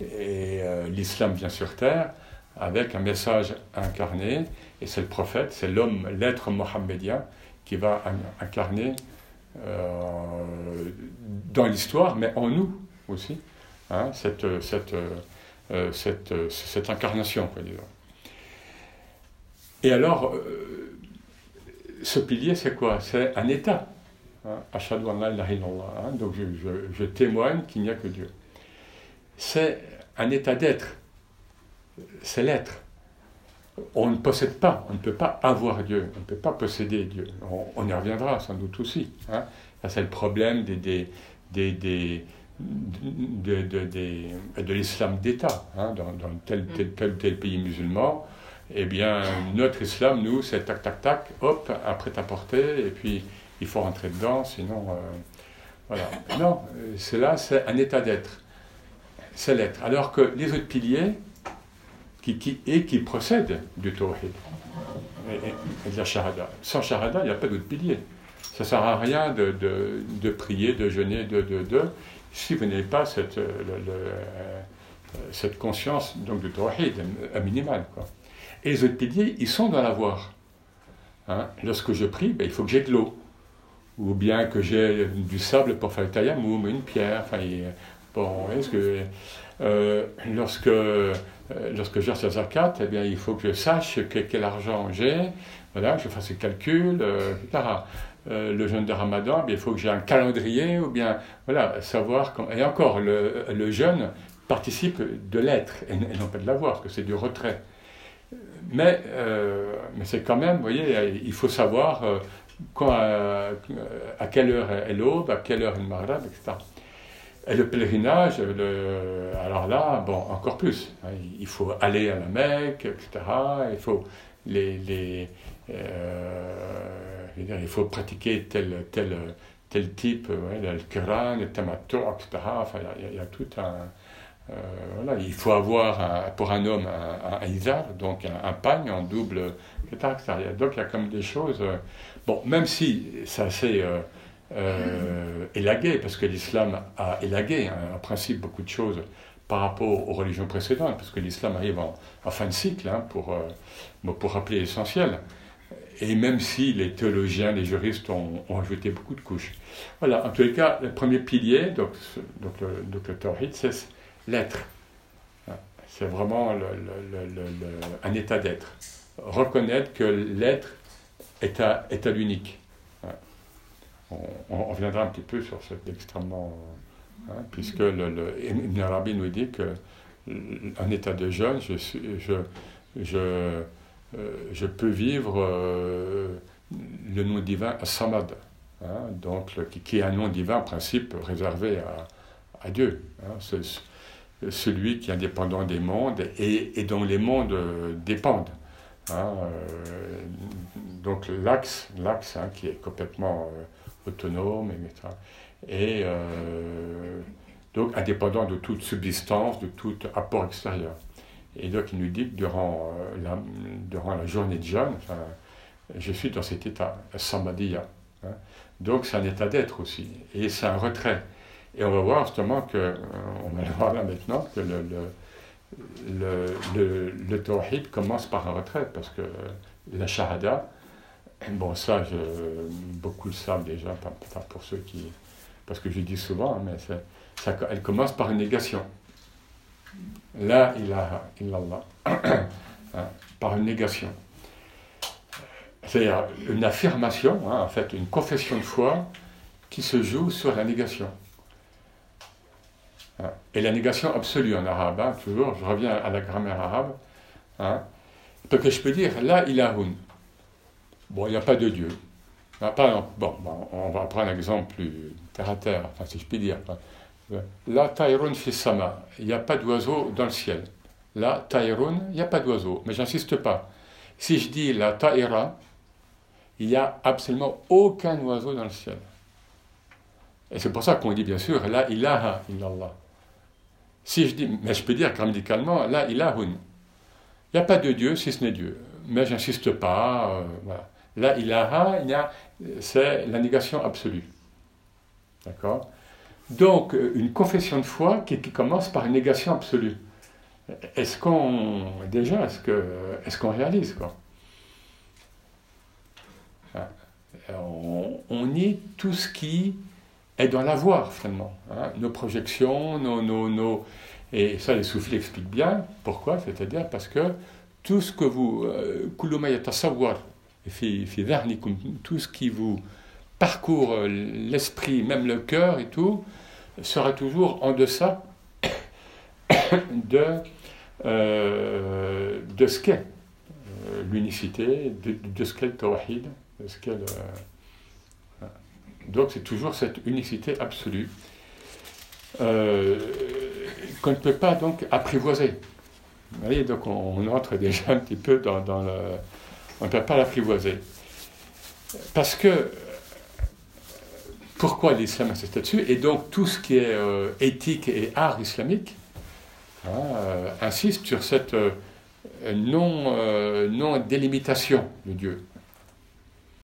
Et euh, l'islam vient sur terre avec un message incarné, et c'est le prophète, c'est l'homme, l'être mohammedien qui va incarner euh, dans l'histoire, mais en nous aussi, hein, euh, cette, incarnation. Et alors, ce pilier, c'est quoi? C'est un état. Hein, hein, donc je, je, je témoigne qu'il n'y a que Dieu. C'est un état d'être. C'est l'être. On ne possède pas, on ne peut pas avoir Dieu, on ne peut pas posséder Dieu. On, y reviendra sans doute aussi. Hein. c'est le problème des, des, des, des de, de, de, de l'islam d'État, hein, dans, dans tel, tel, tel, tel, pays musulman, eh bien, notre islam, nous, c'est tac, tac, tac, hop, après porter et puis il faut rentrer dedans, sinon. Euh, voilà. Non, c'est là, c'est un état d'être. C'est l'être. Alors que les autres piliers, qui, qui, et qui procèdent du tawhid, et, de la shahada. Sans shahada, il n'y a pas d'autre pilier. Ça ne sert à rien de, de, de, prier, de jeûner, de, de, de, si vous n'avez pas cette, le, euh, cette conscience donc, du tawhid, un minimal. Quoi. Et les autres piliers, ils sont dans l'avoir. Hein? Lorsque je prie, ben, il faut que j'ai de l'eau ou bien que j'ai du sable pour faire le tayammum, une pierre. Enfin, bon, est-ce que euh, lorsque euh, lorsque j'ai sa zakat, eh bien, il faut que je sache quel argent j'ai, voilà, que je fasse le calcul, euh, etc. le jeûne de Ramadan, eh il faut que j'ai un calendrier, ou bien, voilà, savoir. Et encore, le, le jeûne participe de l'être et, non pas de l'avoir, parce que c'est du retrait. Mais, mais c'est quand même, voyez, il faut savoir quand, à, quelle heure est l'aube, à quelle heure est le maghreb, etc. Et le pèlerinage, alors là, bon, encore plus. Hein, il faut aller à la Mecque, etc. Il faut, les, les euh, il faut pratiquer tel, tel, tel type, le Quran, le Tamato, etc. Enfin, il y, a, tout un. Euh, voilà, il faut avoir pour un homme un, un, donc un, un, pagne en double, etc. Donc il y a comme des choses. Bon, même si c'est assez euh, élagué, parce que l'islam a élagué hein, en principe beaucoup de choses par rapport aux religions précédentes, parce que l'islam arrive en, fin de cycle, hein, pour, euh, pour rappeler l'essentiel. Et même si les théologiens, les juristes ont, ajouté beaucoup de couches. Voilà, en tous les cas, le premier pilier, donc, donc, le, donc le c'est l'être. C'est vraiment le, un état d'être. Reconnaître que l'être est à, est à l'unique. On, on, reviendra un petit peu sur cet extrêmement. Hein, puisque le, le, nous dit que un état de jeûne, je, je, je, euh, je peux vivre euh, le nom divin Samad, hein, donc, qui, qui, est un nom divin en principe réservé à, à Dieu. Hein, celui qui est indépendant des mondes et, et dont les mondes dépendent. Euh, donc l'axe, l'axe qui est complètement euh, autonome, et euh, donc indépendant de toute subsistance, de tout apport extérieur. Et donc il nous dit que durant, la, durant la journée de jeûne, je suis dans cet état, samadhiya. Hein. Donc c'est un état d'être aussi, et c'est un retrait. Et on va voir justement que, on va le voir là maintenant, que le le, commence par un retrait, parce que la shahada, bon ça, je, beaucoup le savent déjà, pour ceux qui... Parce que je dis souvent, hein, mais ça, elle commence par une négation. La ilaha illallah, par une négation. C'est-à-dire une affirmation, hein, en fait, une confession de foi qui se joue sur la négation. Hein. Et la négation absolue en arabe, toujours, je reviens à la grammaire arabe. Hein. Donc je peux dire, là, il a un. Bon, il n'y a pas de Dieu. Pas, bon, on va prendre un exemple plus terre à terre, enfin, si je puis dire. La taïrun sama, il n'y a pas d'oiseau dans le ciel. La taïrun, il n'y a pas d'oiseau, mais j'insiste pas. Si je dis la taïra, il n'y a absolument aucun oiseau dans le ciel. Et c'est pour ça qu'on dit bien sûr la ilaha illallah. Si je dis, mais je peux dire grammaticalement, là, il a Il n'y a pas de Dieu si ce n'est Dieu. Mais j'insiste pas. Euh, voilà. Là, ilaha, c'est la négation absolue. D'accord? Donc, une confession de foi qui, commence par une négation absolue. Est-ce qu'on, déjà, est-ce, que, est-ce qu'on réalise quoi? Hein? on, on, nie tout ce qui est dans l'avoir, finalement. Hein? nos projections, nos, nos, nos, Et ça, les soufis l'expliquent bien. Pourquoi? C'est-à-dire parce que tout ce que vous. Tout ce qui vous parcourt euh, l'esprit, même le cœur et tout, sera toujours en deçà de, euh, de ce qu'est euh, l'unicité, de, ce qu'est le tawhid, de ce qu'est Donc c'est toujours cette unicité absolue qu'on ne peut pas donc apprivoiser. Vous voyez, donc on, entre déjà un petit peu dans le... On ne peut pas l'apprivoiser. Parce que pourquoi l'islam insiste là-dessus Et donc tout ce qui est euh, éthique et art islamique hein, euh, insiste sur cette euh, non, non délimitation de Dieu.